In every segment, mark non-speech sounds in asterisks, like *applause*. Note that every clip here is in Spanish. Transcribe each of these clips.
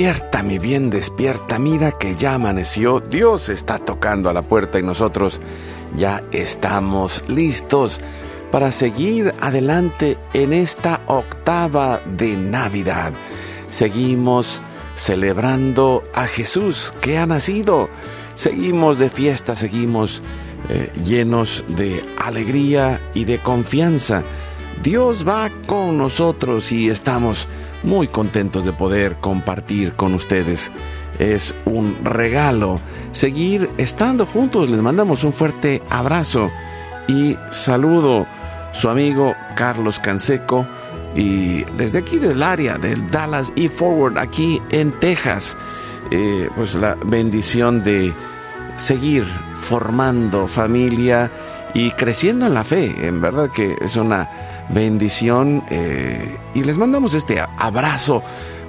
Despierta, mi bien, despierta. Mira que ya amaneció. Dios está tocando a la puerta y nosotros ya estamos listos para seguir adelante en esta octava de Navidad. Seguimos celebrando a Jesús que ha nacido. Seguimos de fiesta, seguimos eh, llenos de alegría y de confianza. Dios va con nosotros y estamos muy contentos de poder compartir con ustedes. Es un regalo seguir estando juntos. Les mandamos un fuerte abrazo y saludo su amigo Carlos Canseco y desde aquí del área del Dallas e Forward aquí en Texas. Eh, pues la bendición de seguir formando familia y creciendo en la fe. En verdad que es una bendición eh, y les mandamos este abrazo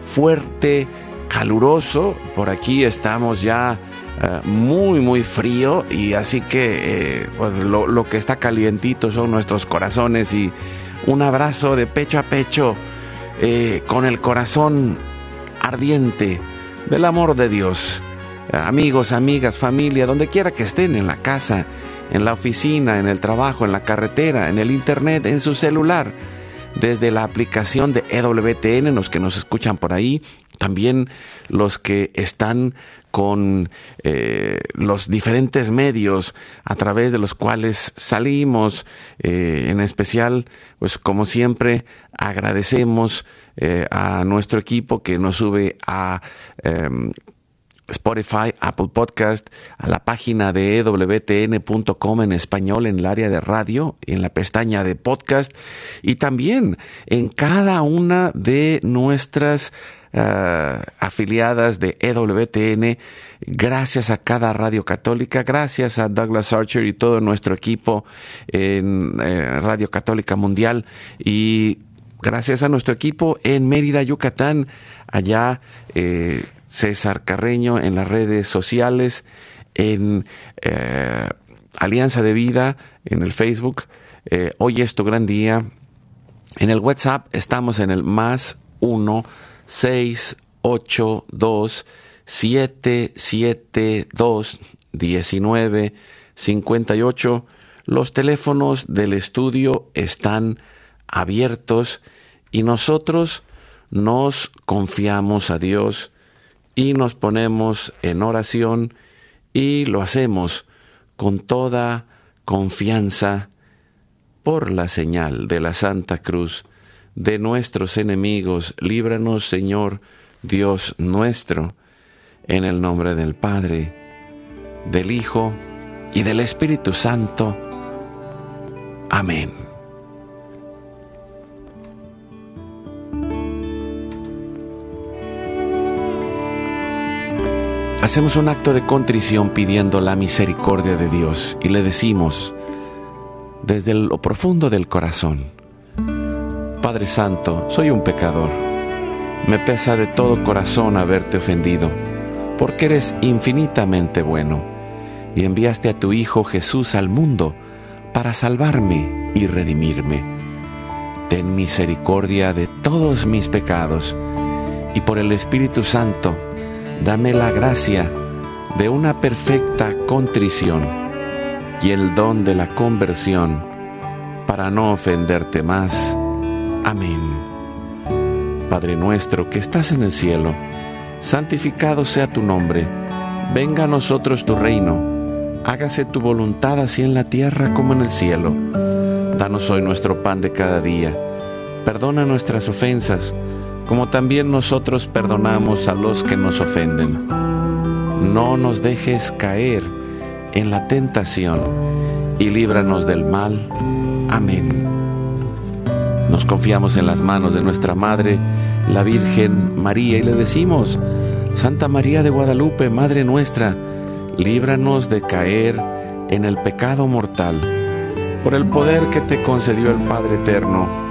fuerte, caluroso. Por aquí estamos ya eh, muy, muy frío y así que eh, pues lo, que está calientito son nuestros corazones y un abrazo de pecho a pecho con el corazón ardiente del amor de Dios. Amigos, amigas, familia, donde quiera que estén en la casa, en la oficina, en el trabajo, en la carretera, en el internet, en su celular, desde la aplicación de EWTN, los que nos escuchan por ahí, también los que están con eh, los diferentes medios a través de los cuales salimos, eh, en especial, pues como siempre, agradecemos eh, a nuestro equipo que nos sube a em, Spotify, Apple Podcast, a la página de ewtn.com en español en el área de radio, en la pestaña de podcast y también en cada una de nuestras eh, afiliadas de EWTN. Gracias a cada radio católica, gracias a Douglas Archer y todo nuestro equipo en eh, Radio Católica Mundial y gracias a nuestro equipo en Mérida, Yucatán, allá. Eh, César Carreño en las redes sociales, en eh, Alianza de Vida, en el Facebook. Eh, hoy es tu gran día. En el WhatsApp estamos en el más 1 6 8 2 7 7 2 19 58. Los teléfonos del estudio están abiertos y nosotros nos confiamos a Dios y nos ponemos en oración y lo hacemos con toda confianza por la señal de la Santa Cruz de nuestros enemigos. Líbranos, Señor, Dios nuestro, en el nombre del Padre, del Hijo y del Espíritu Santo. Amén. Hacemos un acto de contrición pidiendo la misericordia de Dios y le decimos desde lo profundo del corazón, Padre Santo, soy un pecador. Me pesa de todo corazón haberte ofendido, porque eres infinitamente bueno y enviaste a tu Hijo Jesús al mundo para salvarme y redimirme. Ten misericordia de todos mis pecados y por el Espíritu Santo, dame la gracia de una perfecta contrición y el don de la conversión, para no ofenderte más. Amén. Padre nuestro que estás en el cielo, santificado sea tu nombre, venga a nosotros tu reino, hágase tu voluntad así en la tierra como en el cielo. Danos hoy nuestro pan de cada día, perdona nuestras ofensas, como también nosotros perdonamos a los que nos ofenden. No nos dejes caer en la tentación y líbranos del mal. Amén. Nos confiamos en las manos de nuestra Madre, la Virgen María, y le decimos, Santa María de Guadalupe, Madre nuestra, líbranos de caer en el pecado mortal, por el poder que te concedió el Padre Eterno.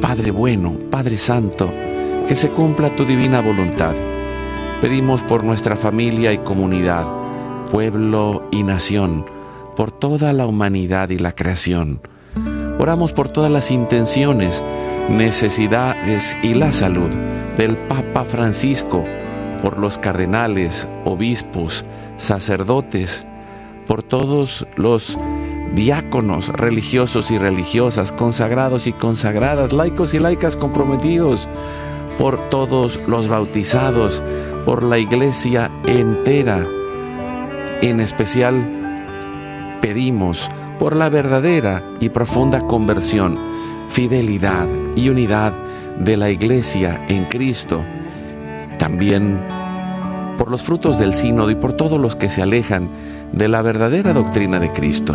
Padre bueno, Padre Santo, que se cumpla tu divina voluntad. Pedimos por nuestra familia y comunidad pueblo y nación, por toda la humanidad y la creación. Oramos por todas las intenciones, necesidades y la salud del Papa Francisco, por los cardenales, obispos, sacerdotes, por todos los diáconos religiosos y religiosas, consagrados y consagradas, laicos y laicas comprometidos, por todos los bautizados, por la iglesia entera, en especial, pedimos por la verdadera y profunda conversión, fidelidad y unidad de la Iglesia en Cristo. También por los frutos del sínodo y por todos los que se alejan de la verdadera doctrina de Cristo.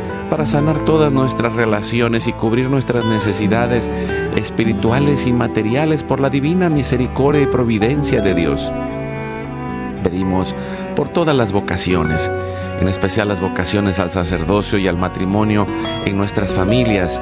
para sanar todas nuestras relaciones y cubrir nuestras necesidades espirituales y materiales por la divina misericordia y providencia de Dios. Pedimos por todas las vocaciones, en especial las vocaciones al sacerdocio y al matrimonio en nuestras familias,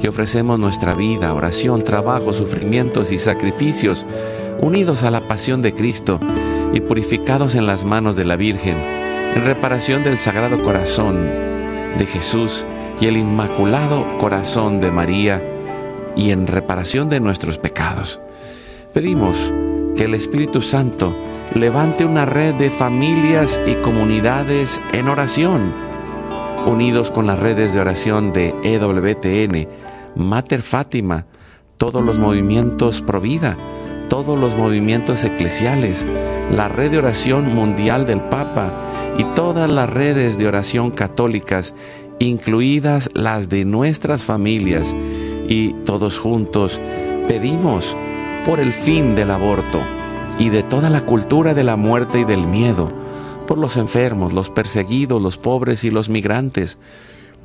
y ofrecemos nuestra vida, oración, trabajo, sufrimientos y sacrificios, unidos a la pasión de Cristo y purificados en las manos de la Virgen, en reparación del Sagrado Corazón de Jesús y el Inmaculado Corazón de María, y en reparación de nuestros pecados. Pedimos que el Espíritu Santo levante una red de familias y comunidades en oración unidos con las redes de oración de EWTN, Mater Fátima, todos los movimientos pro vida, todos los movimientos eclesiales, la red de oración mundial del Papa y todas las redes de oración católicas, incluidas las de nuestras familias, y todos juntos pedimos por el fin del aborto y de toda la cultura de la muerte y del miedo, por los enfermos, los perseguidos, los pobres y los migrantes,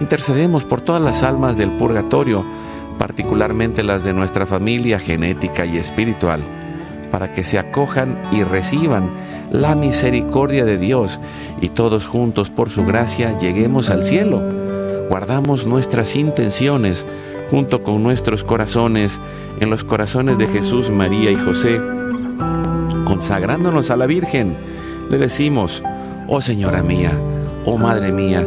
Intercedemos por todas las almas del purgatorio, particularmente las de nuestra familia genética y espiritual, para que se acojan y reciban la misericordia de Dios y todos juntos por su gracia lleguemos al cielo. Guardamos nuestras intenciones junto con nuestros corazones en los corazones de Jesús, María y José, consagrándonos a la Virgen. Le decimos, oh Señora mía, oh Madre mía,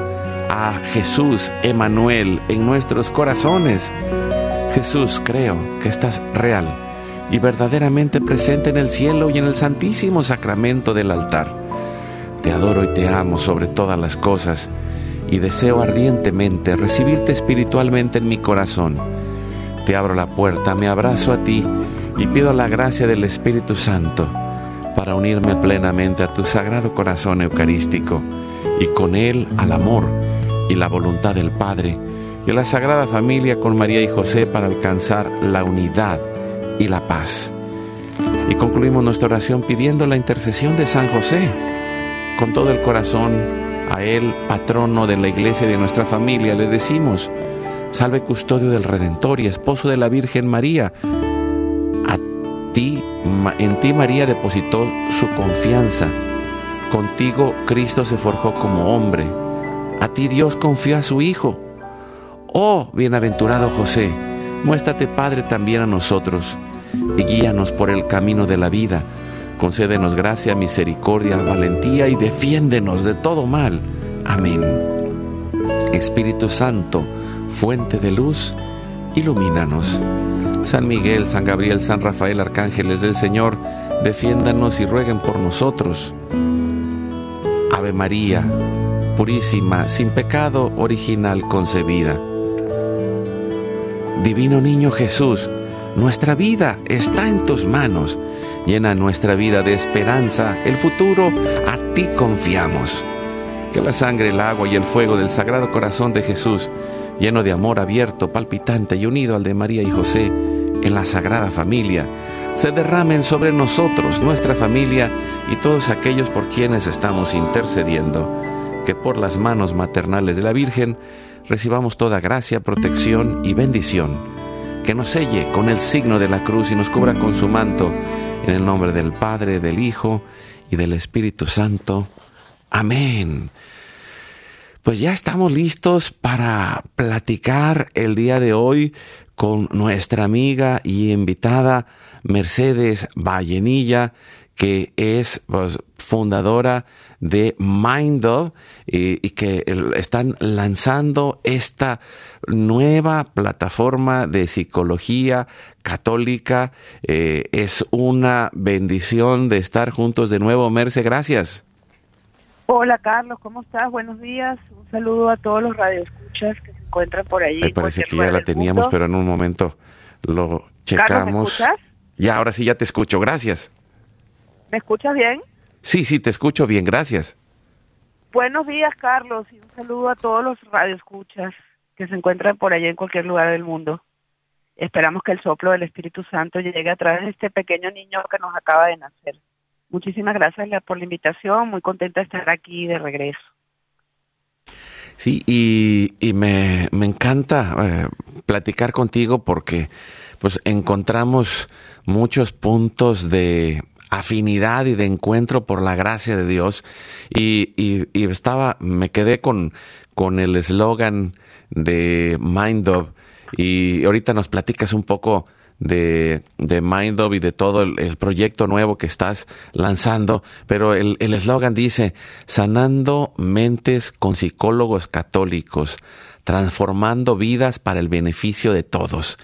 a Jesús Emanuel en nuestros corazones. Jesús, creo que estás real y verdaderamente presente en el cielo y en el santísimo sacramento del altar. Te adoro y te amo sobre todas las cosas y deseo ardientemente recibirte espiritualmente en mi corazón. Te abro la puerta, me abrazo a ti y pido la gracia del Espíritu Santo para unirme plenamente a tu sagrado corazón eucarístico y con él al amor y la voluntad del Padre y la Sagrada Familia con María y José para alcanzar la unidad y la paz. Y concluimos nuestra oración pidiendo la intercesión de San José con todo el corazón a Él, patrono de la iglesia y de nuestra familia, le decimos, salve custodio del Redentor y esposo de la Virgen María. A ti, en ti María depositó su confianza. Contigo Cristo se forjó como hombre. A ti Dios confió a su Hijo. Oh, bienaventurado José, muéstrate Padre también a nosotros y guíanos por el camino de la vida Concédenos gracia, misericordia, valentía y defiéndenos de todo mal. Amén. Espíritu Santo, fuente de luz, ilumínanos. San Miguel, San Gabriel, San Rafael, arcángeles del Señor, defiéndanos y rueguen por nosotros. Ave María, purísima, sin pecado original concebida. Divino Niño Jesús, nuestra vida está en tus manos Llena nuestra vida de esperanza, el futuro, a ti confiamos. Que la sangre, el agua y el fuego del Sagrado Corazón de Jesús, lleno de amor abierto, palpitante y unido al de María y José, en la Sagrada Familia, se derramen sobre nosotros, nuestra familia y todos aquellos por quienes estamos intercediendo. Que por las manos maternales de la Virgen recibamos toda gracia, protección y bendición. Que nos selle con el signo de la cruz y nos cubra con su manto en el nombre del Padre, del Hijo y del Espíritu Santo. Amén. Pues ya estamos listos para platicar el día de hoy con nuestra amiga y invitada Mercedes Vallenilla, que es pues, fundadora de Mind y, y, que están lanzando esta nueva plataforma de psicología católica. Eh, es una bendición de estar juntos de nuevo. Merce, gracias. Hola Carlos, ¿cómo estás? Buenos días. Un saludo a todos los radioescuchas que se encuentran por ahí. Me parece que ya la teníamos, pero en un momento lo checamos. ¿me escuchas? Ya, ahora sí ya te escucho. Gracias. ¿Me escuchas bien? Sí, sí, te escucho bien. Gracias. Buenos días, Carlos, y un saludo a todos los radioescuchas que se encuentran por allá en cualquier lugar del mundo. esperamos que el soplo del Espíritu Santo llegue a través de este pequeño niño que nos acaba de nacer. Muchísimas gracias por la invitación, muy contenta de estar aquí de regreso. Sí, y, me, encanta eh, platicar contigo porque pues encontramos muchos puntos de afinidad y de encuentro por la gracia de Dios y, y, estaba me quedé con, con el eslogan de Mind y ahorita nos platicas un poco de, de y de todo el, proyecto nuevo que estás lanzando, pero el eslogan dice, sanando mentes con psicólogos católicos, transformando vidas para el beneficio de todos.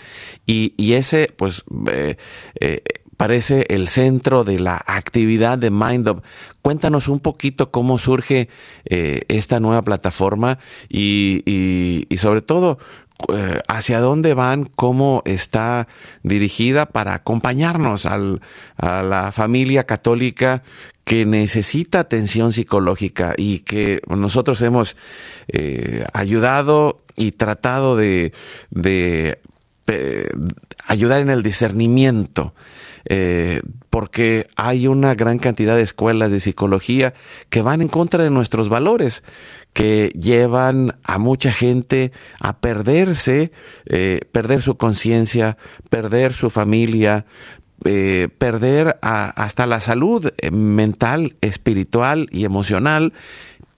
Y, y ese, pues, eh, eh, parece el centro de la actividad de MindUp. Cuéntanos un poquito cómo surge eh, esta nueva plataforma y, y, sobre todo eh, hacia dónde van, cómo está dirigida para acompañarnos a la familia católica que necesita atención psicológica y que nosotros hemos eh, ayudado y tratado de ayudar en el discernimiento eh, porque hay una gran cantidad de escuelas de psicología que van en contra de nuestros valores, que llevan a mucha gente a perderse, eh, perder su conciencia, perder su familia, eh, perder hasta la salud mental, espiritual y emocional,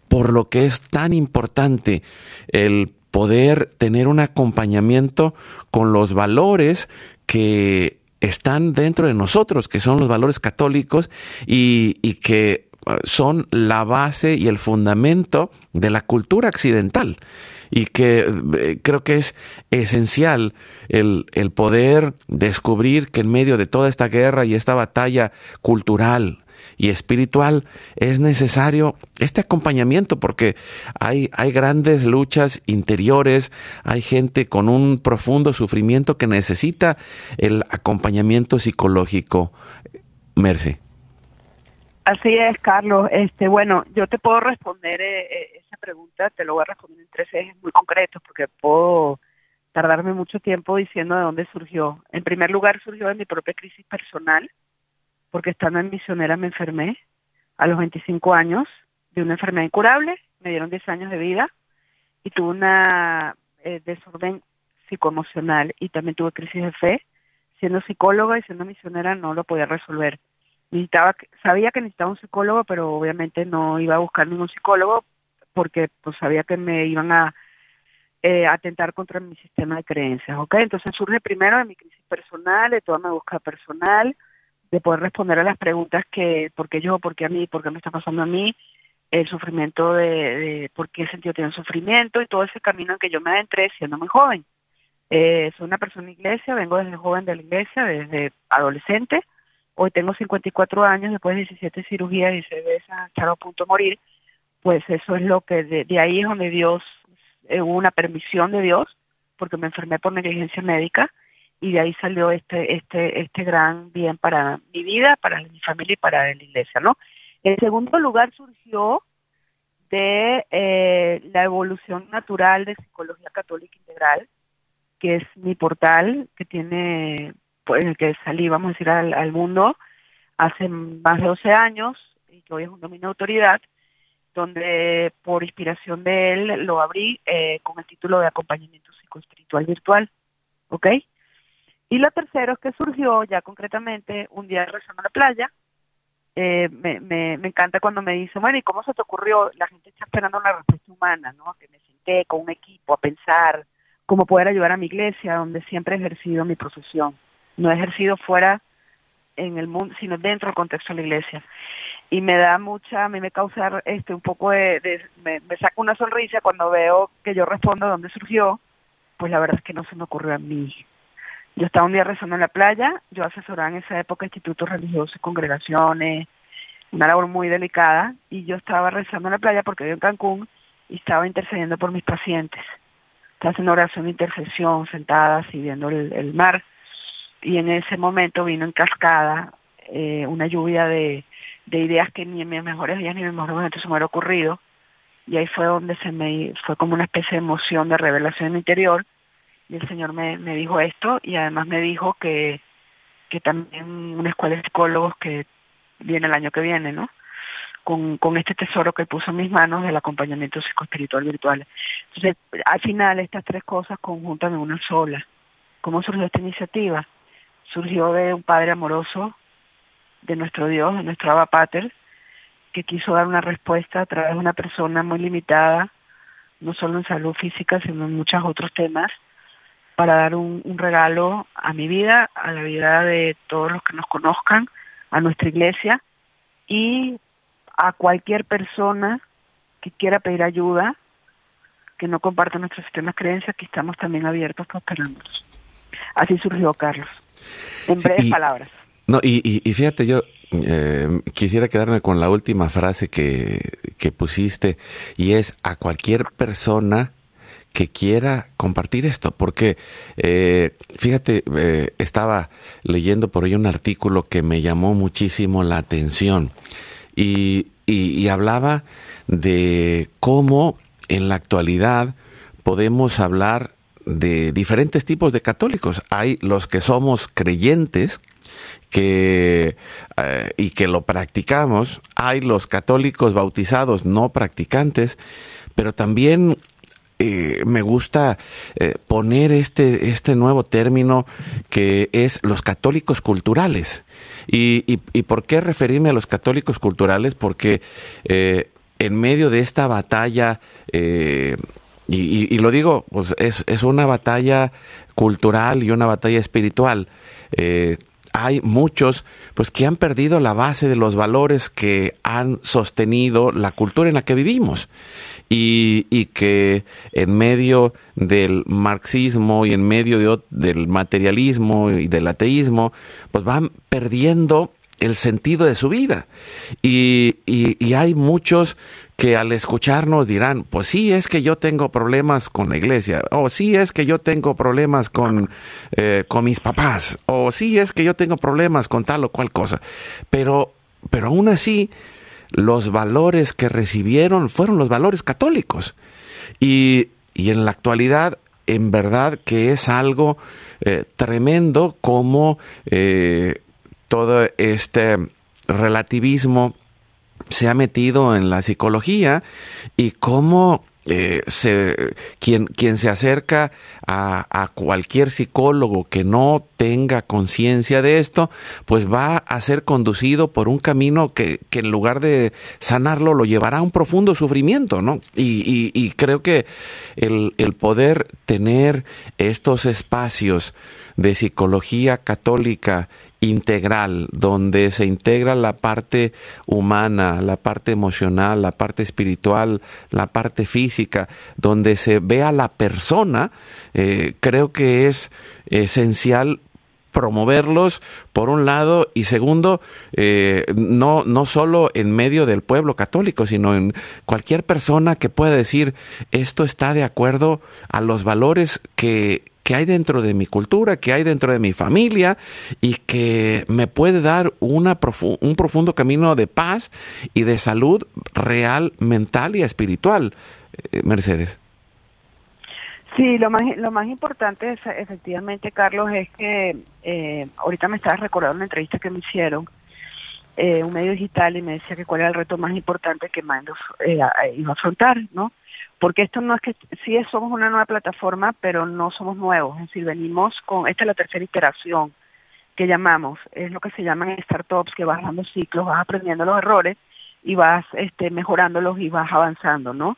por lo que es tan importante el poder tener un acompañamiento con los valores que están dentro de nosotros, que son los valores católicos y, que uh, son la base y el fundamento de la cultura occidental. Y que eh, creo que es esencial el, poder descubrir que en medio de toda esta guerra y esta batalla cultural, y espiritual, es necesario este acompañamiento porque hay, hay grandes luchas interiores, hay gente con un profundo sufrimiento que necesita el acompañamiento psicológico. Merce. Así es, Carlos. Este, bueno, yo te puedo responder eh, eh, esa pregunta, te lo voy a responder en tres ejes muy concretos porque puedo tardarme mucho tiempo diciendo de dónde surgió. En primer lugar, surgió de mi propia crisis personal porque estando en misionera me enfermé a los 25 años de una enfermedad incurable, me dieron 10 años de vida y tuve una eh, desorden psicoemocional y también tuve crisis de fe. Siendo psicóloga y siendo misionera no lo podía resolver. Necesitaba, sabía que necesitaba un psicólogo, pero obviamente no iba a buscar ningún psicólogo porque pues sabía que me iban a eh, atentar contra mi sistema de creencias, ¿ok? Entonces surge primero de mi crisis personal, de toda mi búsqueda personal, de poder responder a las preguntas que, ¿por qué yo, por qué a mí, por qué me está pasando a mí? El sufrimiento de, de por qué sentido tiene sufrimiento y todo ese camino en que yo me adentré siendo muy joven. Eh, soy una persona de iglesia, vengo desde joven de la iglesia, desde adolescente. Hoy tengo 54 años, después de 17 cirugías y se ve estar a punto de morir. Pues eso es lo que, de, ahí es donde Dios, eh, hubo una permisión de Dios, porque me enfermé por negligencia médica y de ahí salió este este este gran bien para mi vida, para mi familia y para la iglesia, ¿no? En segundo lugar surgió de eh, la evolución natural de psicología católica integral, que es mi portal que tiene, pues, el que salí, vamos a decir, al, mundo hace más de 12 años y que hoy es un dominio de autoridad, donde por inspiración de él lo abrí eh, con el título de acompañamiento psicoespiritual virtual, ¿ok? Y lo tercero es que surgió ya concretamente un día de rezando en la playa. Eh, me, encanta cuando me dicen, bueno, ¿y cómo se te ocurrió? La gente está esperando una respuesta humana, ¿no? Que me senté con un equipo a pensar cómo poder ayudar a mi iglesia, donde siempre he ejercido mi profesión. No he ejercido fuera en el mundo, sino dentro del contexto de la iglesia. Y me da mucha, a mí me causa este un poco de, de me, me saca una sonrisa cuando veo que yo respondo de dónde surgió, pues la verdad es que no se me ocurrió a mí, yo estaba un día rezando en la playa, yo asesoraba en esa época institutos religiosos, congregaciones, una labor muy delicada, y yo estaba rezando en la playa porque yo en Cancún y estaba intercediendo por mis pacientes. Estaba haciendo oración de intercesión, sentada así viendo el, mar, y en ese momento vino en cascada eh, una lluvia de, de ideas que ni en mis mejores días ni en mis mejores momentos se me hubiera ocurrido, y ahí fue donde se me fue como una especie de emoción de revelación interior, y el Señor me, me dijo esto y además me dijo que, que también una escuela de psicólogos que viene el año que viene, ¿no? Con, con este tesoro que puso en mis manos del acompañamiento psicoespiritual virtual. Entonces, al final, estas tres cosas conjuntan en una sola. ¿Cómo surgió esta iniciativa? Surgió de un padre amoroso de nuestro Dios, de nuestro Abba Pater, que quiso dar una respuesta a través de una persona muy limitada, no solo en salud física, sino en muchos otros temas, para dar un, regalo a mi vida, a la vida de todos los que nos conozcan, a nuestra iglesia y a cualquier persona que quiera pedir ayuda, que no comparta nuestro sistema de creencias, que estamos también abiertos para esperándolos. Así surgió Carlos. En breves palabras. No, y, y, fíjate, yo eh, quisiera quedarme con la última frase que, que pusiste, y es a cualquier persona que quiera compartir esto, porque eh, fíjate, eh, estaba leyendo por ahí un artículo que me llamó muchísimo la atención y, y hablaba de cómo en la actualidad podemos hablar de diferentes tipos de católicos. Hay los que somos creyentes, que eh, y que lo practicamos, hay los católicos bautizados no practicantes, pero también eh, me gusta eh, poner este, este nuevo término que es los católicos culturales. ¿Y, y, por qué referirme a los católicos culturales? Porque en medio de esta batalla, y, y, lo digo, pues es, es, una batalla cultural y una batalla espiritual hay muchos pues que han perdido la base de los valores que han sostenido la cultura en la que vivimos. Y, y que en medio del marxismo y en medio del materialismo y del ateísmo pues van perdiendo el sentido de su vida. Y, y, hay muchos que al escucharnos dirán, pues sí es que yo tengo problemas con la iglesia, o sí es que yo tengo problemas con, eh, con mis papás, o sí es que yo tengo problemas con tal o cual cosa. Pero, pero aún así, los valores que recibieron fueron los valores católicos. Y, y en la actualidad, en verdad que es algo eh, tremendo como... Eh, todo este relativismo se ha metido en la psicología y cómo eh, se, quien, quien se acerca a, cualquier psicólogo que no tenga conciencia de esto, pues va a ser conducido por un camino que, en lugar de sanarlo lo llevará a un profundo sufrimiento, ¿no? Y, y creo que el, el poder tener estos espacios de psicología católica integral, donde se integra la parte humana, la parte emocional, la parte espiritual, la parte física, donde se ve a la persona, eh, creo que es esencial promoverlos por un lado y segundo eh, no no solo en medio del pueblo católico sino en cualquier persona que pueda decir esto está de acuerdo a los valores que que hay dentro de mi cultura, que hay dentro de mi familia y que me puede dar una un profundo camino de paz y de salud real, mental y espiritual. Eh, Mercedes. Sí, lo más, lo más importante efectivamente, Carlos, es que eh, ahorita me estabas recordando una entrevista que me hicieron, eh, un medio digital, y me decía que cuál era el reto más importante que Mandos iba a afrontar, ¿no? Porque esto no es que sí somos una nueva plataforma, pero no somos nuevos, es decir, venimos con, esta es la tercera iteración que llamamos, es lo que se llaman startups, que vas dando ciclos, vas aprendiendo los errores y vas este, mejorándolos y vas avanzando, ¿no?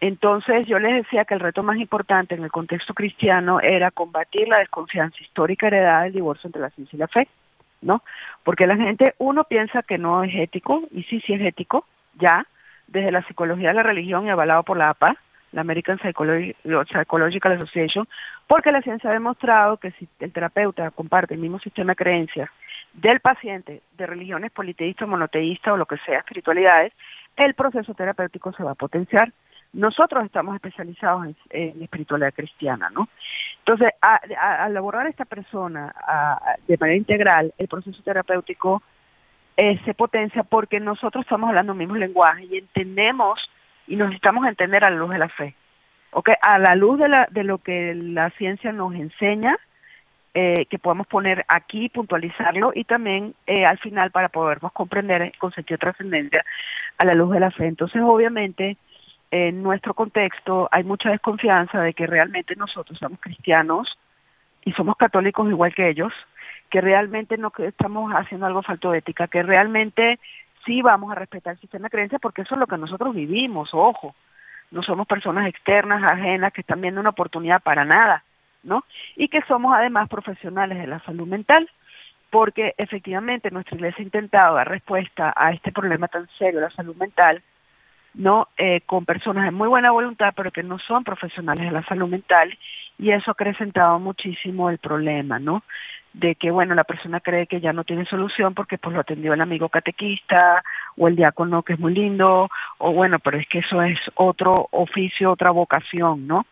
Entonces yo les decía que el reto más importante en el contexto cristiano era combatir la desconfianza histórica heredada del divorcio entre la ciencia y la fe, ¿no? Porque la gente, uno piensa que no es ético, y sí, sí es ético, ya, desde la psicología de la religión y avalado por la APA, la American Psychological Association, porque la ciencia ha demostrado que si el terapeuta comparte el mismo sistema de creencias del paciente de religiones politeístas, monoteístas o lo que sea, espiritualidades, el proceso terapéutico se va a potenciar. Nosotros estamos especializados en, espiritualidad cristiana, ¿no? Entonces, al abordar a esta persona de manera integral, el proceso terapéutico eh, se potencia porque nosotros estamos hablando el mismo lenguaje y entendemos y nos necesitamos entender a la luz de la fe. A la luz de, la, de lo que la ciencia nos enseña, eh, que podemos poner aquí, puntualizarlo y también eh, al final para podernos comprender con sentido trascendencia a la luz de la fe. Entonces, obviamente, en nuestro contexto hay mucha desconfianza de que realmente nosotros somos cristianos y somos católicos igual que ellos, que realmente no estamos haciendo algo falto de ética, que realmente sí vamos a respetar el sistema de creencias porque eso es lo que nosotros vivimos, ojo, no somos personas externas, ajenas, que están viendo una oportunidad para nada, ¿no? Y que somos además profesionales de la salud mental, porque efectivamente nuestra iglesia ha intentado dar respuesta a este problema tan serio de la salud mental, ¿no? Eh, con personas de muy buena voluntad, pero que no son profesionales de la salud mental, y eso ha acrecentado muchísimo el problema, ¿no? De que, bueno, la persona cree que ya no tiene solución porque pues lo atendió el amigo catequista o el diácono que es muy lindo, o bueno, pero es que eso es otro oficio, otra vocación, ¿no?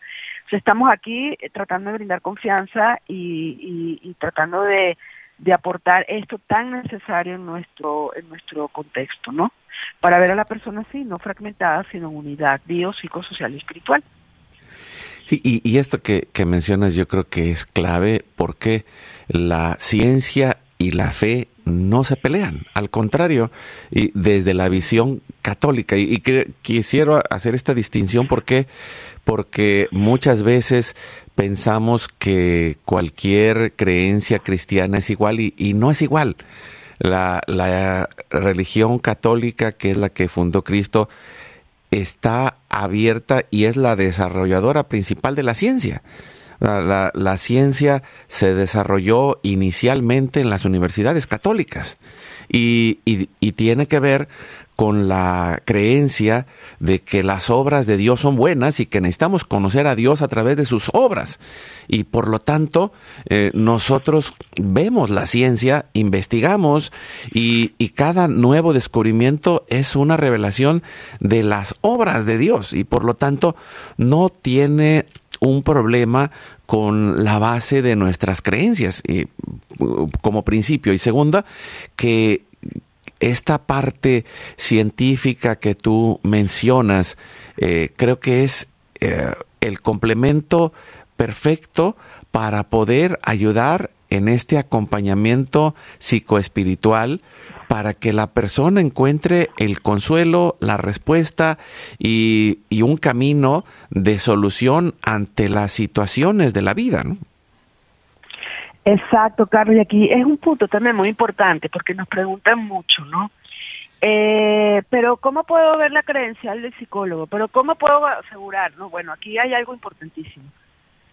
estamos aquí tratando de brindar confianza y, y tratando de aportar esto tan necesario en nuestro en nuestro contexto, ¿no? Para ver a la persona así, no fragmentada, sino en unidad bio, psicosocial y espiritual. Sí, y, esto que, mencionas yo creo que es clave porque la ciencia y la fe no se pelean, al contrario, y desde la visión católica. Y, que, quisiera hacer esta distinción porque, porque muchas veces pensamos que cualquier creencia cristiana es igual y, no es igual. La, religión católica, que es la que fundó Cristo, está abierta y es la desarrolladora principal de la ciencia. La, ciencia se desarrolló inicialmente en las universidades católicas y, y tiene que ver con la creencia de que las obras de Dios son buenas y que necesitamos conocer a Dios a través de sus obras. Y por lo tanto, eh, nosotros vemos la ciencia, investigamos y, y, cada nuevo descubrimiento es una revelación de las obras de Dios y por lo tanto no tiene un problema con la base de nuestras creencias y, como principio. Y segunda, que esta parte científica que tú mencionas, eh, creo que es eh, el complemento perfecto para poder ayudar en este acompañamiento psicoespiritual para que la persona encuentre el consuelo, la respuesta y, y un camino de solución ante las situaciones de la vida. ¿no? Exacto, Carlos, y aquí es un punto también muy importante porque nos preguntan mucho, ¿no? Eh, pero ¿cómo puedo ver la credencial del psicólogo? Pero ¿cómo puedo asegurar? No, bueno, aquí hay algo importantísimo.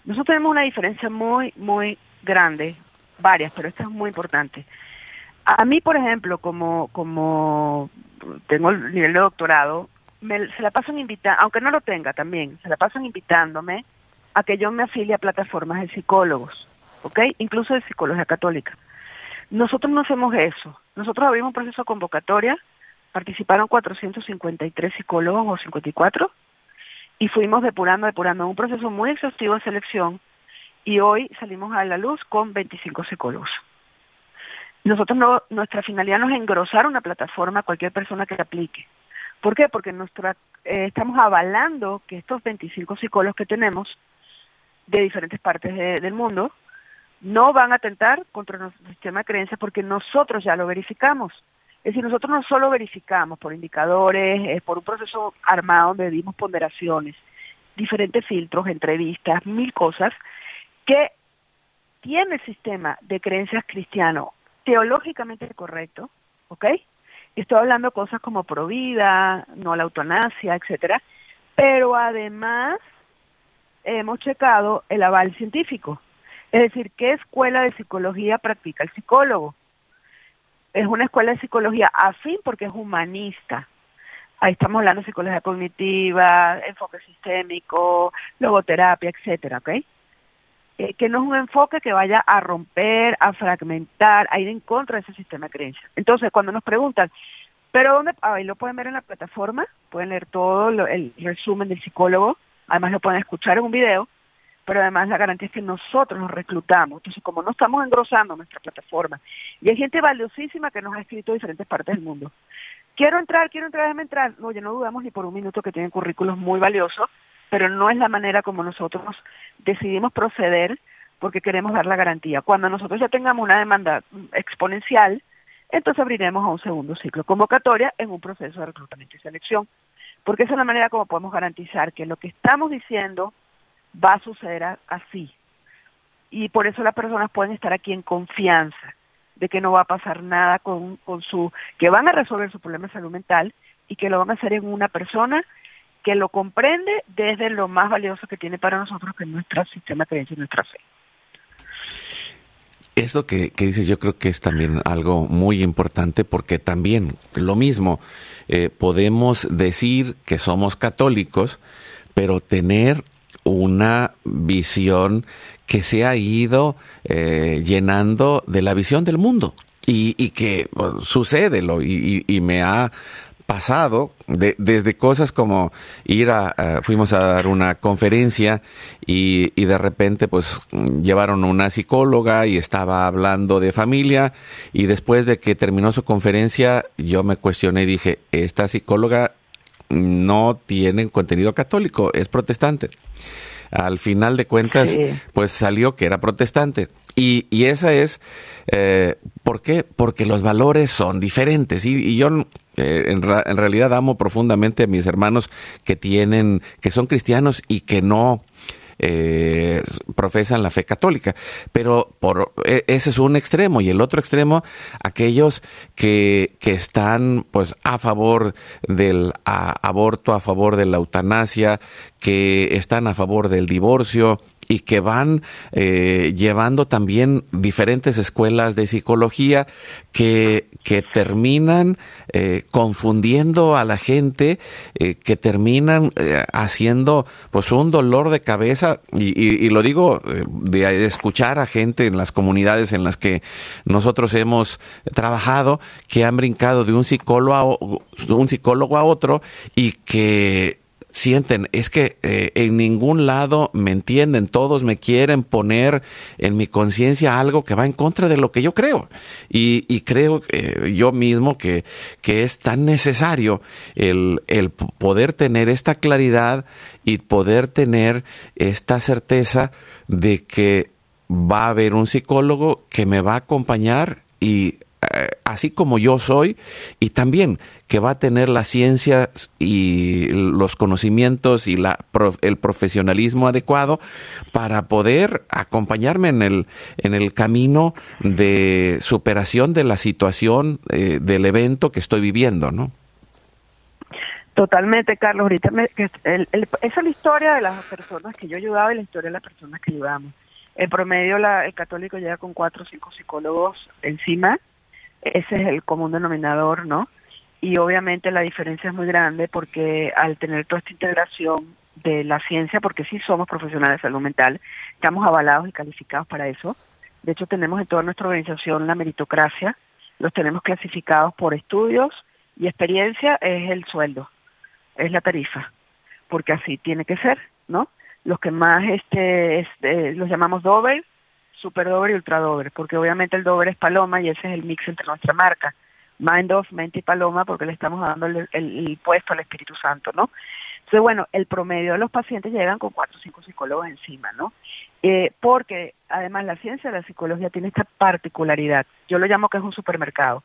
Nosotros tenemos una diferencia muy, muy grande, varias, pero esta es muy importante. A mí, por ejemplo, como, como tengo el nivel de doctorado, me, se la pasan invitando, aunque no lo tenga también, se la pasan invitándome a que yo me afilie a plataformas de psicólogos ¿ok? Incluso de psicología católica. Nosotros no hacemos eso. Nosotros abrimos un proceso de convocatoria, participaron 453 psicólogos o 54 y fuimos depurando, depurando, un proceso muy exhaustivo de selección y hoy salimos a la luz con 25 psicólogos. Nosotros no, nuestra finalidad no es engrosar una plataforma a cualquier persona que aplique. ¿Por qué? Porque nuestra, eh, estamos avalando que estos 25 psicólogos que tenemos de diferentes partes del mundo no van a atentar contra nuestro sistema de creencias porque nosotros ya lo verificamos. Es decir, nosotros no solo verificamos por indicadores, eh, por un proceso armado donde dimos ponderaciones, diferentes filtros, entrevistas, mil cosas, que tiene el sistema de creencias cristiano teológicamente correcto, ¿ok? Estoy hablando de cosas como provida, no la eutanasia, etcétera, pero además hemos checado el aval científico. Es decir, ¿qué escuela de psicología practica el psicólogo? Es una escuela de psicología afín porque es humanista. Ahí estamos hablando de psicología cognitiva, enfoque sistémico, logoterapia, etcétera, ¿ok? Eh, que no es un enfoque que vaya a romper, a fragmentar, a ir en contra de ese sistema de creencias. Entonces, cuando nos preguntan, ¿pero dónde? Ahí lo pueden ver en la plataforma, pueden leer todo el resumen del psicólogo, además lo pueden escuchar en un video, pero además la garantía es que nosotros nos reclutamos. Entonces, como no estamos engrosando nuestra plataforma, y hay gente valiosísima que nos ha escrito de diferentes partes del mundo. Quiero entrar, quiero entrar, déjame entrar. Oye, no dudamos ni por un minuto que tienen currículos muy valiosos, pero no es la manera como nosotros decidimos proceder porque queremos dar la garantía. Cuando nosotros ya tengamos una demanda exponencial, entonces abriremos a un segundo ciclo convocatoria en un proceso de reclutamiento y selección, porque esa es la manera como podemos garantizar que lo que estamos diciendo va a suceder así. Y por eso las personas pueden estar aquí en confianza de que no va a pasar nada con, con su, que van a resolver su problema de salud mental y que lo van a hacer en una persona que lo comprende desde lo más valioso que tiene para nosotros, que es nuestro sistema de creencia y nuestra fe. Esto que, que dices yo creo que es también algo muy importante porque también lo mismo, eh, podemos decir que somos católicos, pero tener una visión que se ha ido eh, llenando de la visión del mundo y, y que sucede lo, y, me ha pasado, de, desde cosas como ir a, fuimos a dar una conferencia y, y, de repente pues llevaron una psicóloga y estaba hablando de familia y después de que terminó su conferencia yo me cuestioné y dije, esta psicóloga no tiene contenido católico, es protestante. Al final de cuentas, sí. pues salió que era protestante. Y, y esa es, eh, ¿por qué? Porque los valores son diferentes. Y, y yo eh, en, en, realidad amo profundamente a mis hermanos que tienen, que son cristianos y que no eh, profesan la fe católica. Pero por e, ese es un extremo. Y el otro extremo, aquellos que, que están pues a favor del aborto, a favor de la eutanasia, que están a favor del divorcio, y que van eh, llevando también diferentes escuelas de psicología que, que terminan eh, confundiendo a la gente, eh, que terminan eh, haciendo pues un dolor de cabeza, y, lo digo eh, de, de, escuchar a gente en las comunidades en las que nosotros hemos trabajado, que han brincado de un psicólogo a, un psicólogo a otro y que sienten, es que eh, en ningún lado me entienden, todos me quieren poner en mi conciencia algo que va en contra de lo que yo creo. Y, y creo eh, yo mismo que, que, es tan necesario el, el poder tener esta claridad y poder tener esta certeza de que va a haber un psicólogo que me va a acompañar y así como yo soy, y también que va a tener la ciencia y los conocimientos y la, el profesionalismo adecuado para poder acompañarme en el, en el camino de superación de la situación eh, del evento que estoy viviendo, ¿no? Totalmente, Carlos. Ahorita me, el, esa es la historia de las personas que yo ayudaba y la historia de las personas que ayudamos. En promedio, la, el católico llega con cuatro o cinco psicólogos encima. Ese es el común denominador, ¿no? y obviamente la diferencia es muy grande porque al tener toda esta integración de la ciencia, porque sí somos profesionales de salud mental, estamos avalados y calificados para eso. De hecho, tenemos en toda nuestra organización la meritocracia, los tenemos clasificados por estudios y experiencia es el sueldo, es la tarifa, porque así tiene que ser, ¿no? Los que más este, este los llamamos Dover, Super Dover y Ultra Dover, porque obviamente el Dover es paloma y ese es el mix entre nuestra marca. Mind of, mente y paloma, porque le estamos dando el, puesto al Espíritu Santo, ¿no? Entonces, bueno, el promedio de los pacientes llegan con cuatro o cinco psicólogos encima, ¿no? Eh, porque además la ciencia de la psicología tiene esta particularidad, yo lo llamo que es un supermercado.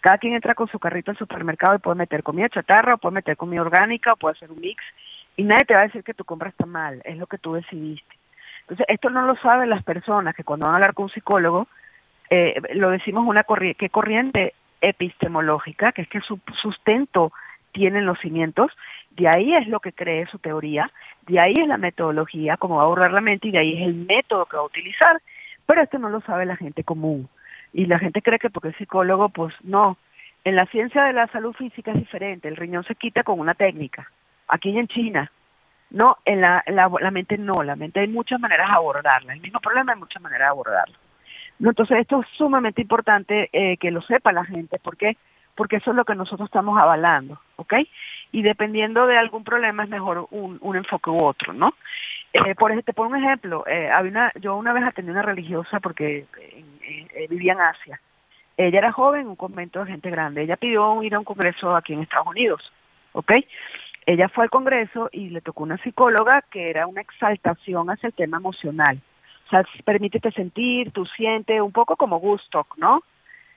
Cada quien entra con su carrito al supermercado y puede meter comida chatarra, o puede meter comida orgánica, o puede hacer un mix, y nadie te va a decir que tu compra está mal, es lo que tú decidiste. Entonces, esto no lo saben las personas que cuando van a hablar con un psicólogo, eh, lo decimos una ¿qué corriente epistemológica, que es que su sustento tienen los cimientos, de ahí es lo que cree su teoría, de ahí es la metodología, cómo va a abordar la mente, y de ahí es el método que va a utilizar, pero esto no lo sabe la gente común. Y la gente cree que porque es psicólogo, pues no. En la ciencia de la salud física es diferente, el riñón se quita con una técnica. Aquí en China, no, en la, la, mente no, la mente hay muchas maneras de abordarla, el mismo problema hay muchas maneras de abordarlo. Entonces esto es sumamente importante eh, que lo sepa la gente, ¿por qué? Porque eso es lo que nosotros estamos avalando, ¿ok? Y dependiendo de algún problema es mejor un, un enfoque u otro, ¿no? Eh, por ejemplo, te pongo un ejemplo, eh, había una, yo una vez atendí una religiosa porque eh, vivía en Asia. Ella era joven, un convento de gente grande. Ella pidió ir a un congreso aquí en Estados Unidos, ¿ok? Ella fue al Congreso y le tocó una psicóloga que era una exaltación hacia el tema emocional. O sea, permítete sentir, tú sientes, un poco como gusto, ¿no?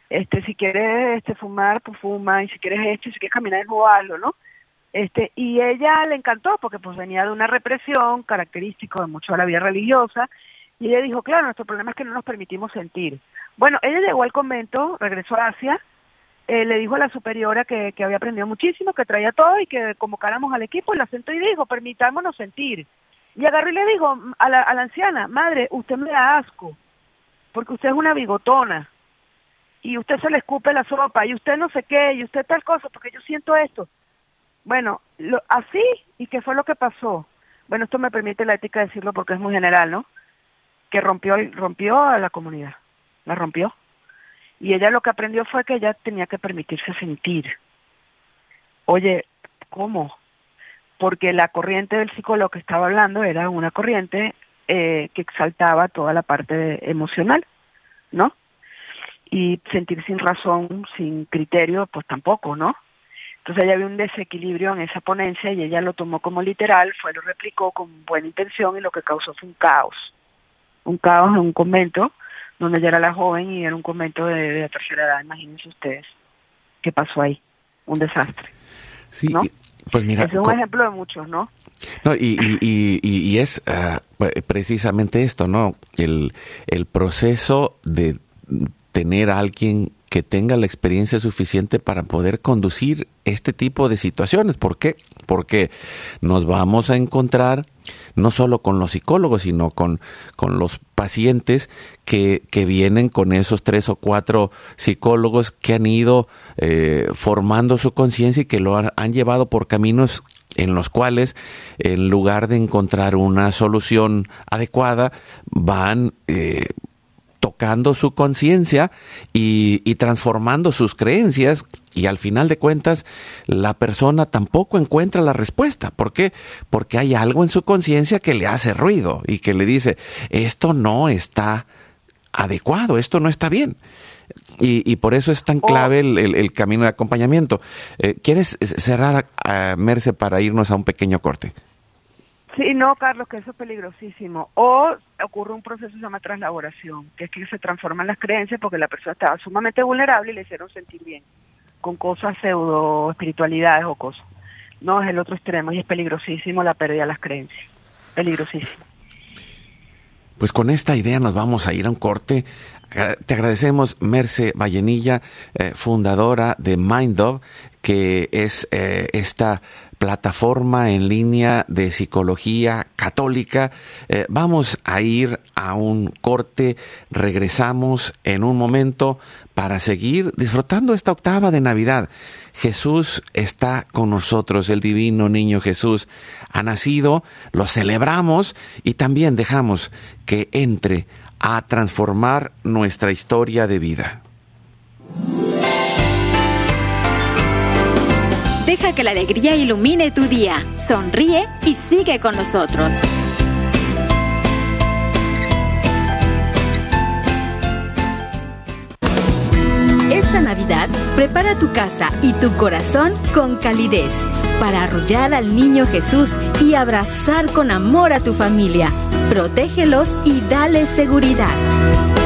Este, si quieres este, fumar, pues fuma, y si quieres esto, si quieres caminar, hazlo, ¿no? Este, y ella le encantó porque pues venía de una represión característico de mucho de la vida religiosa, y ella dijo, claro, nuestro problema es que no nos permitimos sentir. Bueno, ella llegó al convento, regresó a Asia, eh, le dijo a la superiora que, que había aprendido muchísimo, que traía todo y que convocáramos al equipo y la sentó y dijo, permitámonos sentir. Y agarró y le dijo a la, a la anciana, madre, usted me da asco, porque usted es una bigotona, y usted se le escupe la sopa, y usted no sé qué, y usted tal cosa, porque yo siento esto. Bueno, lo, así, ¿y qué fue lo que pasó? Bueno, esto me permite la ética decirlo porque es muy general, ¿no? Que rompió, rompió a la comunidad, la rompió. Y ella lo que aprendió fue que ella tenía que permitirse sentir. Oye, ¿cómo? Porque la corriente del psicólogo que estaba hablando era una corriente eh, que exaltaba toda la parte emocional, ¿no? Y sentir sin razón, sin criterio, pues tampoco, ¿no? Entonces ella había un desequilibrio en esa ponencia y ella lo tomó como literal, fue, lo replicó con buena intención y lo que causó fue un caos. Un caos en un convento donde ella era la joven y era un convento de, de tercera edad, imagínense ustedes qué pasó ahí, un desastre. Sí, pues mira, es un ejemplo de muchos, ¿no? No, y, y, y, es uh, precisamente esto, ¿no? El, el proceso de tener a alguien que tenga la experiencia suficiente para poder conducir este tipo de situaciones. ¿Por qué? Porque nos vamos a encontrar no solo con los psicólogos, sino con, con los pacientes que, que, vienen con esos tres o cuatro psicólogos que han ido eh, formando su conciencia y que lo han, han llevado por caminos en los cuales en lugar de encontrar una solución adecuada van eh, tocando su conciencia y, y, transformando sus creencias y al final de cuentas la persona tampoco encuentra la respuesta. ¿Por qué? Porque hay algo en su conciencia que le hace ruido y que le dice, esto no está adecuado, esto no está bien. Y, y por eso es tan clave el, el, el camino de acompañamiento. Eh, ¿Quieres cerrar, a Merce, para irnos a un pequeño corte? Sí, no, Carlos, que eso es peligrosísimo. O ocurre un proceso que se llama traslaboración, que es que se transforman las creencias porque la persona estaba sumamente vulnerable y le hicieron sentir bien, con cosas pseudo espiritualidades o cosas. No, es el otro extremo y es peligrosísimo la pérdida de las creencias. Peligrosísimo. Pues con esta idea nos vamos a ir a un corte. Te agradecemos, Merce Vallenilla, eh, fundadora de MindDove, que es eh, esta plataforma en línea de psicología católica. Eh, vamos a ir a un corte, regresamos en un momento para seguir disfrutando esta octava de Navidad. Jesús está con nosotros, el divino niño Jesús ha nacido, lo celebramos y también dejamos que entre a transformar nuestra historia de vida. Deja que la alegría ilumine tu día. Sonríe y sigue con nosotros. Esta Navidad, prepara tu casa y tu corazón con calidez para arrullar al niño Jesús y abrazar con amor a tu familia. Protégelos y dale seguridad.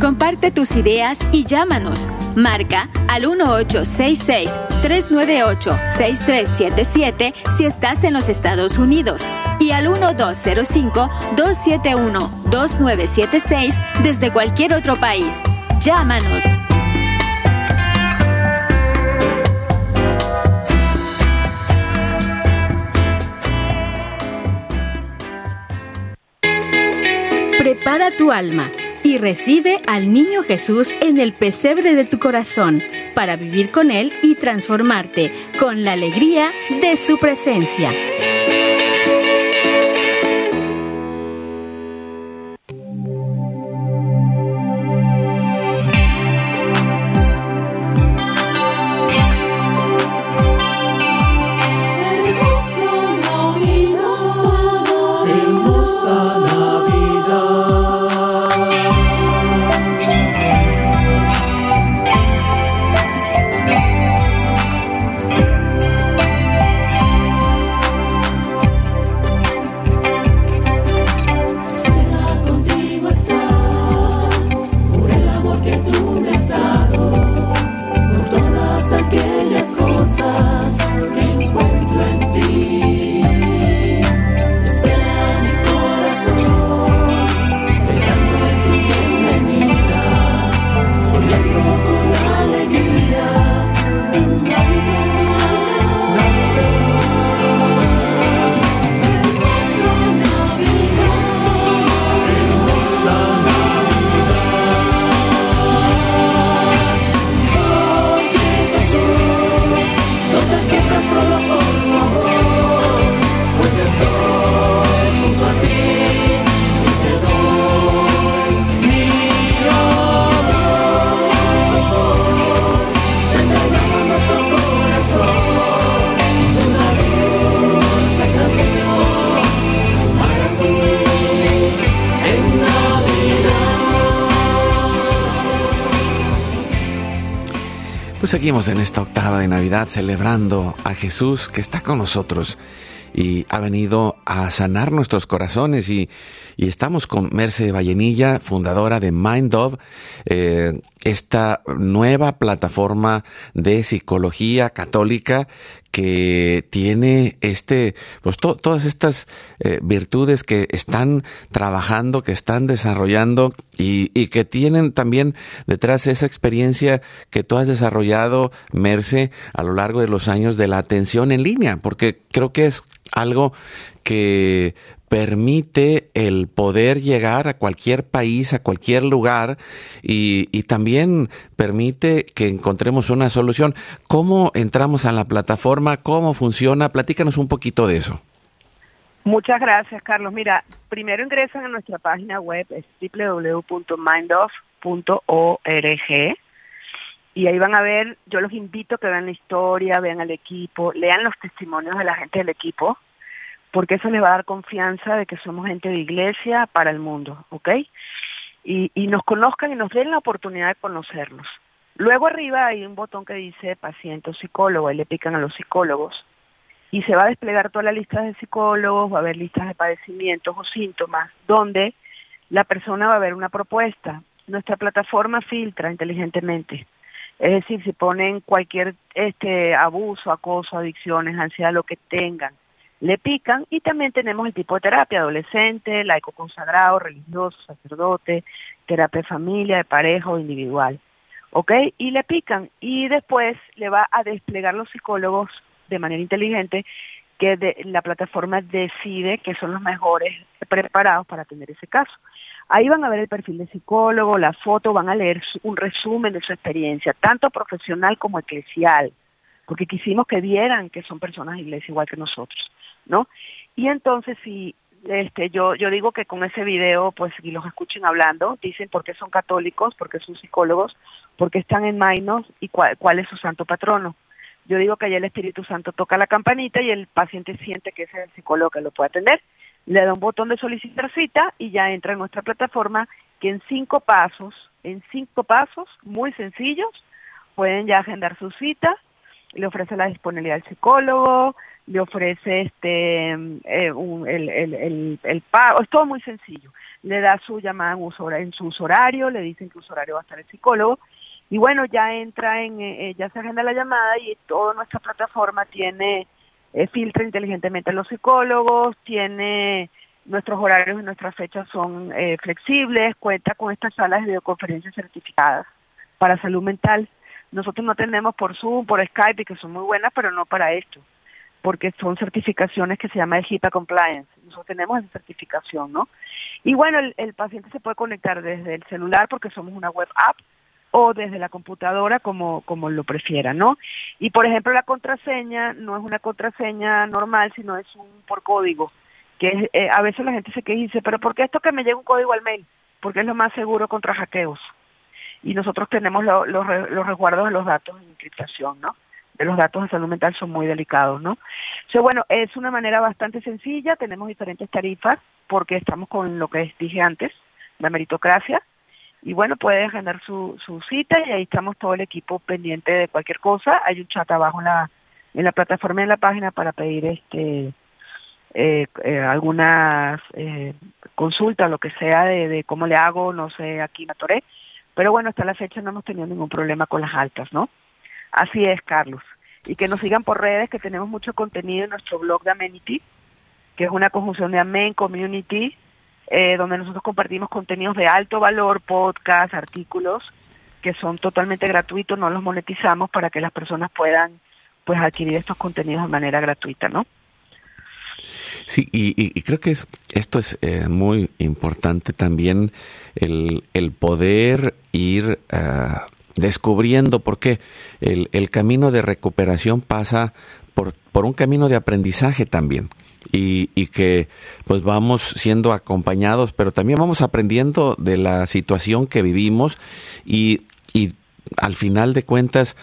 Comparte tus ideas y llámanos. Marca al 1866-398-6377 si estás en los Estados Unidos y al 1205-271-2976 desde cualquier otro país. Llámanos. Prepara tu alma y recibe al niño Jesús en el pesebre de tu corazón para vivir con Él y transformarte con la alegría de su presencia. Pues seguimos en esta octava de Navidad celebrando a Jesús que está con nosotros y ha venido a sanar nuestros corazones y, estamos con Merce Vallenilla, fundadora de MindDove, eh, esta nueva plataforma de psicología católica que tiene este, pues todas estas eh, virtudes que están trabajando, que están desarrollando y, y, que tienen también detrás esa experiencia que tú has desarrollado, Merce, a lo largo de los años de la atención en línea, porque creo que es algo que permite el poder llegar a cualquier país, a cualquier lugar y, también permite que encontremos una solución. ¿Cómo entramos a la plataforma? ¿Cómo funciona? Platícanos un poquito de eso. Muchas gracias, Carlos. Mira, primero ingresan a nuestra página web, es www.mindoff.org y ahí van a ver, yo los invito a que vean la historia, vean al equipo, lean los testimonios de la gente del equipo, porque eso les va a dar confianza de que somos gente de iglesia para el mundo, ¿ok? Y, y nos conozcan y nos den la oportunidad de conocerlos. Luego arriba hay un botón que dice paciente o psicólogo, ahí le pican a los psicólogos y se va a desplegar toda la lista de psicólogos, va a haber listas de padecimientos o síntomas, donde la persona va a ver una propuesta. Nuestra plataforma filtra inteligentemente. Es decir, si ponen cualquier este abuso, acoso, adicciones, ansiedad, lo que tengan, le pican y también tenemos el tipo de terapia, adolescente, laico consagrado, religioso, sacerdote, terapia de familia, de pareja o individual. ¿Ok? Y le pican y después le va a desplegar los psicólogos de manera inteligente que de, la plataforma decide que son los mejores preparados para atender ese caso. Ahí van a ver el perfil de psicólogo, la foto, van a leer un resumen de su experiencia, tanto profesional como eclesial, porque quisimos que vieran que son personas de iglesia igual que nosotros. ¿No? Y entonces si este yo yo digo que con ese video pues si los escuchen hablando dicen por qué son católicos por qué son psicólogos por qué están en Mainos y cuál, cuál es su santo patrono yo digo que allá el Espíritu Santo toca la campanita y el paciente siente que es el psicólogo que lo puede atender le da un botón de solicitar cita y ya entra en nuestra plataforma que en cinco pasos en cinco pasos muy sencillos pueden ya agendar su cita le ofrece la disponibilidad del psicólogo le ofrece este eh, el, el, el, pago, es todo muy sencillo. Le da su llamada en, su horario, le dicen que su horario va a estar el psicólogo y bueno, ya entra en, eh, ya se agenda la llamada y toda nuestra plataforma tiene, eh, filtra inteligentemente a los psicólogos, tiene nuestros horarios y nuestras fechas son eh, flexibles, cuenta con estas salas de videoconferencias certificadas para salud mental. Nosotros no tenemos por Zoom, por Skype, que son muy buenas, pero no para esto porque son certificaciones que se llama el HIPAA Compliance. Nosotros tenemos esa certificación, ¿no? Y bueno, el, paciente se puede conectar desde el celular porque somos una web app o desde la computadora como, como lo prefiera, ¿no? Y por ejemplo, la contraseña no es una contraseña normal, sino es un por código, que eh, a veces la gente se queja y dice, pero ¿por qué esto que me llega un código al mail? Porque es lo más seguro contra hackeos. Y nosotros tenemos los, los resguardos de los datos en encriptación, ¿no? de los datos de salud mental son muy delicados, ¿no? O bueno, es una manera bastante sencilla, tenemos diferentes tarifas porque estamos con lo que dije antes, la meritocracia, y bueno, puede agendar su, su cita y ahí estamos todo el equipo pendiente de cualquier cosa. Hay un chat abajo en la, en la plataforma en la página para pedir este eh, eh, algunas eh, consultas, lo que sea de, de cómo le hago, no sé, aquí me atoré. Pero bueno, hasta la fecha no hemos tenido ningún problema con las altas, ¿no? Así es, Carlos. Y que nos sigan por redes, que tenemos mucho contenido en nuestro blog de Amenity, que es una conjunción de Amen Community, eh, donde nosotros compartimos contenidos de alto valor, podcasts, artículos, que son totalmente gratuitos, no los monetizamos para que las personas puedan pues adquirir estos contenidos de manera gratuita, ¿no? Sí, y, creo que es, esto es eh, muy importante también, el, el poder ir a descubriendo, porque el, el camino de recuperación pasa por, por un camino de aprendizaje también. Y, y, que pues vamos siendo acompañados, pero también vamos aprendiendo de la situación que vivimos y, y al final de cuentas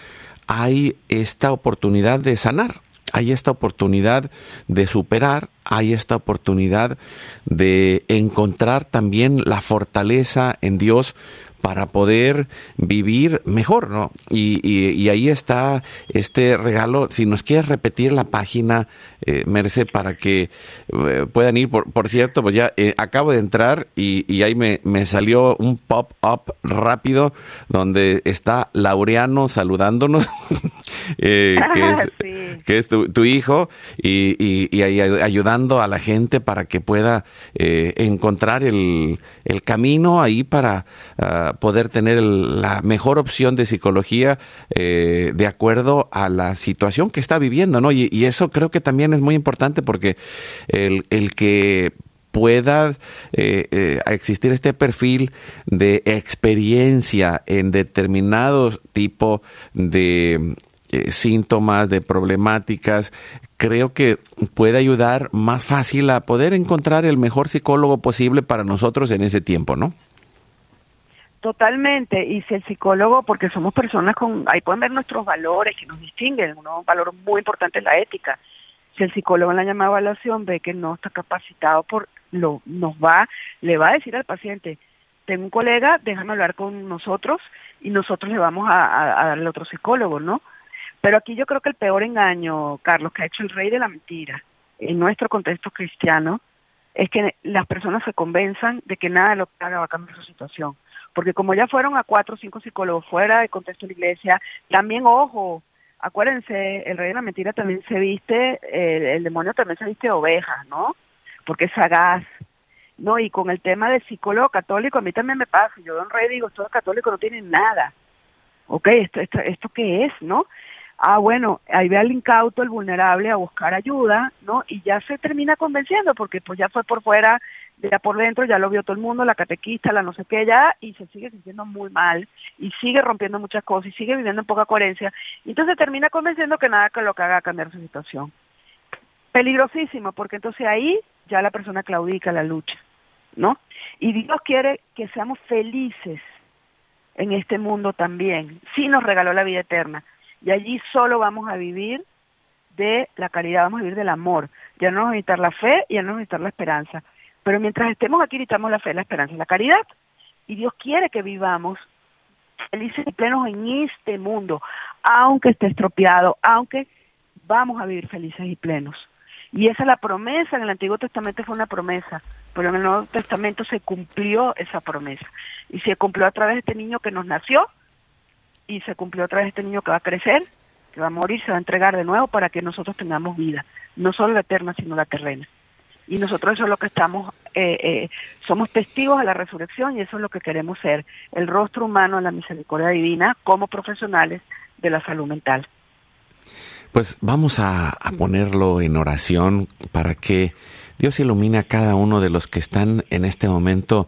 hay esta oportunidad de sanar, hay esta oportunidad de superar, hay esta oportunidad de encontrar también la fortaleza en Dios para poder vivir mejor, ¿no? Y, ahí está este regalo. Si nos quieres repetir la página, eh, Merce, para que eh, puedan ir. Por, cierto, pues ya eh, acabo de entrar y, y ahí me, me, salió un pop-up rápido donde está Laureano saludándonos, *laughs* que es, *laughs* que es tu, tu, hijo, y, y, ayudando a la gente para que pueda encontrar el, el, camino ahí para uh, poder tener la mejor opción de psicología eh, de acuerdo a la situación que está viviendo, ¿no? Y, eso creo que también es muy importante porque el, que pueda eh, eh, existir este perfil de experiencia en determinado tipo de síntomas, de problemáticas, creo que puede ayudar más fácil a poder encontrar el mejor psicólogo posible para nosotros en ese tiempo, ¿no? Totalmente, y si el psicólogo, porque somos personas con, ahí pueden ver nuestros valores que nos distinguen, un valor muy importante es la ética. Si el psicólogo en la llamada evaluación ve que no está capacitado por lo, nos va, le va a decir al paciente, tengo un colega, déjame hablar con nosotros y nosotros le vamos a, a darle otro psicólogo, ¿no? Pero aquí yo creo que el peor engaño, Carlos, que ha hecho el rey de la mentira en nuestro contexto cristiano, es que las personas se convenzan de que nada de lo que haga va a cambiar su situación porque como ya fueron a cuatro o cinco psicólogos fuera del contexto de la iglesia, también, ojo, acuérdense, el rey de la mentira también se viste, el demonio también se viste de oveja, ¿no? Porque es sagaz, ¿no? Y con el tema del psicólogo católico, a mí también me pasa, yo un rey digo, estos católicos no tienen nada, ¿ok? ¿Esto, esto, esto qué es, no? Ah, bueno, ahí ve al incauto, el vulnerable, a buscar ayuda, ¿no? Y ya se termina convenciendo, porque pues ya fue por fuera ya por dentro ya lo vio todo el mundo, la catequista, la no sé qué, ya, y se sigue sintiendo muy mal, y sigue rompiendo muchas cosas, y sigue viviendo en poca coherencia, y entonces termina convenciendo que nada que lo que haga cambiar su situación. Peligrosísimo, porque entonces ahí ya la persona claudica la lucha, ¿no? Y Dios quiere que seamos felices en este mundo también. Sí nos regaló la vida eterna, y allí solo vamos a vivir de la caridad, vamos a vivir del amor. Ya no nos a necesitar la fe ya no nos a necesitar la esperanza pero mientras estemos aquí necesitamos la fe, la esperanza la caridad. Y Dios quiere que vivamos felices y plenos en este mundo, aunque esté estropeado, aunque vamos a vivir felices y plenos. Y esa es la promesa, en el Antiguo Testamento fue una promesa, pero en el Nuevo Testamento se cumplió esa promesa. Y se cumplió a través de este niño que nos nació, y se cumplió a través de este niño que va a crecer, que va a morir, se va a entregar de nuevo para que nosotros tengamos vida, no solo la eterna, sino la terrena y nosotros eso es lo que estamos, eh, eh, somos testigos de la resurrección y eso es lo que queremos ser, el rostro humano de la misericordia divina como profesionales de la salud mental. Pues vamos a ponerlo en oración para que Dios ilumine a cada uno de los que están en este momento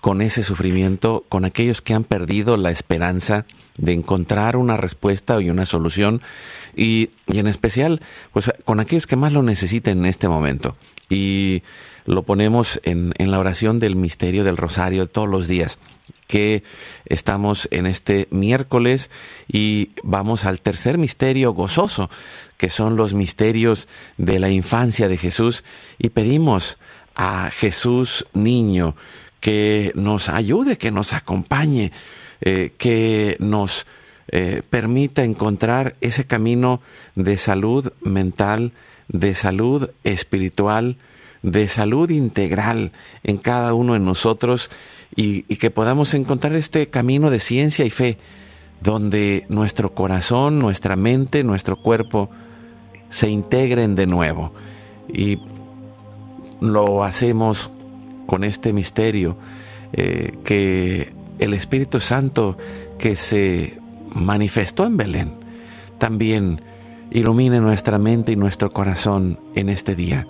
con ese sufrimiento, con aquellos que han perdido la esperanza de encontrar una respuesta y una solución, y, y en especial, pues con aquellos que más lo necesiten en este momento. Y lo ponemos en, en, la oración del misterio del rosario todos los días que estamos en este miércoles y vamos al tercer misterio gozoso, que son los misterios de la infancia de Jesús y pedimos a Jesús niño que nos ayude, que nos acompañe, eh, que nos eh, permita encontrar ese camino de salud mental, de salud espiritual, de salud integral en cada uno de nosotros y, que podamos encontrar este camino de ciencia y fe donde nuestro corazón, nuestra mente, nuestro cuerpo se integren de nuevo. Y lo hacemos con este misterio eh, que el Espíritu Santo que se manifestó en Belén también ilumine nuestra mente y nuestro corazón en este día.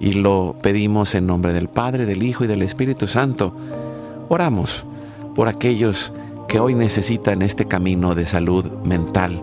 Y lo pedimos en nombre del Padre, del Hijo y del Espíritu Santo. Oramos por aquellos que hoy necesitan este camino de salud mental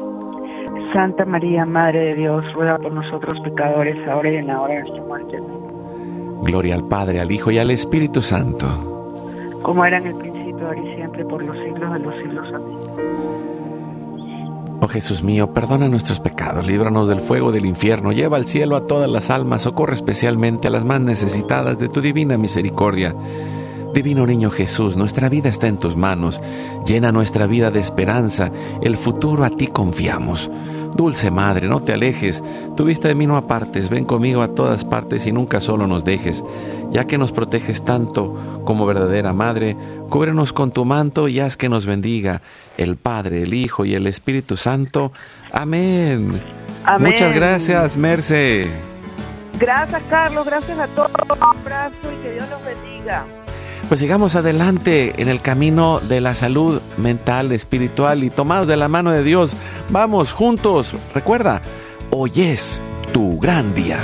Santa María, Madre de Dios, ruega por nosotros pecadores, ahora y en la hora de nuestra muerte. Amén. Gloria al Padre, al Hijo y al Espíritu Santo. Como era en el principio, ahora y siempre, por los siglos de los siglos. Amén. Oh Jesús mío, perdona nuestros pecados, líbranos del fuego del infierno, lleva al cielo a todas las almas, socorre especialmente a las más necesitadas de tu divina misericordia. Divino Niño Jesús, nuestra vida está en tus manos, llena nuestra vida de esperanza, el futuro a ti confiamos. Dulce Madre, no te alejes, tu vista de mí no apartes, ven conmigo a todas partes y nunca solo nos dejes. Ya que nos proteges tanto como verdadera Madre, cúbrenos con tu manto y haz que nos bendiga el Padre, el Hijo y el Espíritu Santo. Amén. Amén. Muchas gracias, Merce. Gracias, Carlos, gracias a todos. Un abrazo y que Dios los bendiga. Pues sigamos adelante en el camino de la salud mental, espiritual y tomados de la mano de Dios. Vamos juntos. Recuerda, hoy es tu gran día.